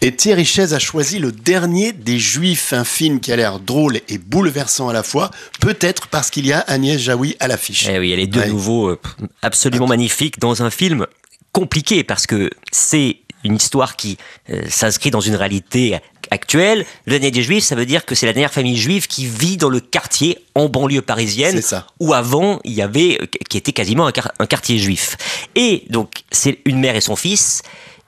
Et Thierry Chaise a choisi le dernier des Juifs, un film qui a l'air drôle et bouleversant à la fois, peut-être parce qu'il y a Agnès Jaoui à l'affiche. Eh oui, elle est de nouveau euh, absolument magnifique dans un film compliqué parce que c'est une histoire qui euh, s'inscrit dans une réalité actuelle. Le dernier des Juifs, ça veut dire que c'est la dernière famille juive qui vit dans le quartier en banlieue parisienne, où avant il y avait, euh, qui était quasiment un, quartier juif. Et donc c'est une mère et son fils,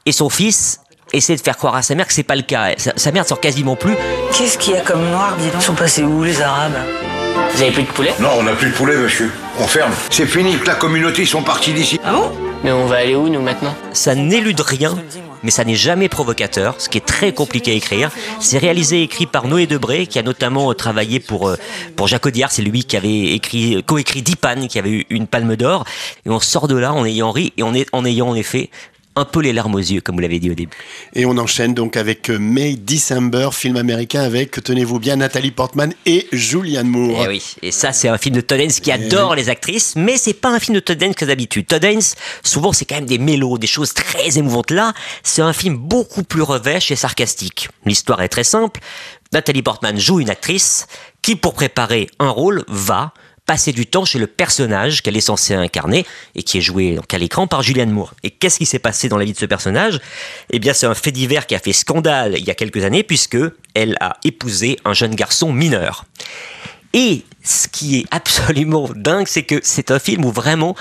et son fils essaie de faire croire à sa mère que c'est pas le cas. Sa, mère ne sort quasiment plus. Qu'est-ce qu'il y a comme noir, dis donc? Ils sont passés où les Arabes? Vous avez plus de poulet? Non, on n'a plus de poulet, monsieur. On ferme. C'est fini, la communauté, ils sont partis d'ici. Ah bon? Mais on va aller où, nous, maintenant? Ça n'élude rien mais ça n'est jamais provocateur, ce qui est très compliqué à écrire. C'est réalisé et écrit par Noé Debré, qui a notamment travaillé pour, euh, pour Jacques Audiard, c'est lui qui avait écrit, coécrit Dipan, qui avait eu une palme d'or. Et on sort de là en ayant ri et en, en ayant en effet un peu les larmes aux yeux, comme vous l'avez dit au début. Et on enchaîne donc avec euh, May December, film américain avec, tenez-vous bien, Nathalie Portman et Julianne Moore. Et eh oui, et ça c'est un film de Todd Haynes qui eh adore les actrices, mais c'est pas un film de Todd Haynes que d'habitude. Todd Haynes, souvent c'est quand même des mélos, des choses très émouvantes. Là, c'est un film beaucoup plus revêche et sarcastique. L'histoire est très simple. Nathalie Portman joue une actrice qui, pour préparer un rôle, va passer du temps chez le personnage qu'elle est censée incarner et qui est joué donc à l'écran par Julianne Moore. Et qu'est-ce qui s'est passé dans la vie de ce personnage? Eh bien, c'est un fait divers qui a fait scandale il y a quelques années puisque elle a épousé un jeune garçon mineur. Et ce qui est absolument dingue, c'est que c'est un film où vraiment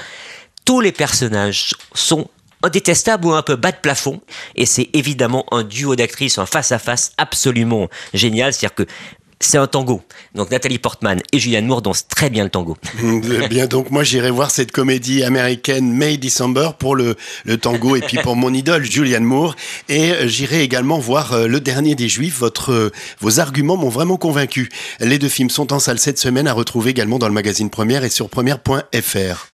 tous les personnages sont indétestables ou un peu bas de plafond. Et c'est évidemment un duo d'actrices, un face-à-face absolument génial. C'est-à-dire que c'est un tango. Donc Nathalie Portman et Julianne Moore dansent très bien le tango. Mm, bien, donc moi j'irai voir cette comédie américaine May December pour le, le tango et puis pour mon idole Julianne Moore. Et euh, j'irai également voir euh, Le Dernier des Juifs. Votre, euh, vos arguments m'ont vraiment convaincu. Les deux films sont en salle cette semaine à retrouver également dans le magazine Première et sur première.fr.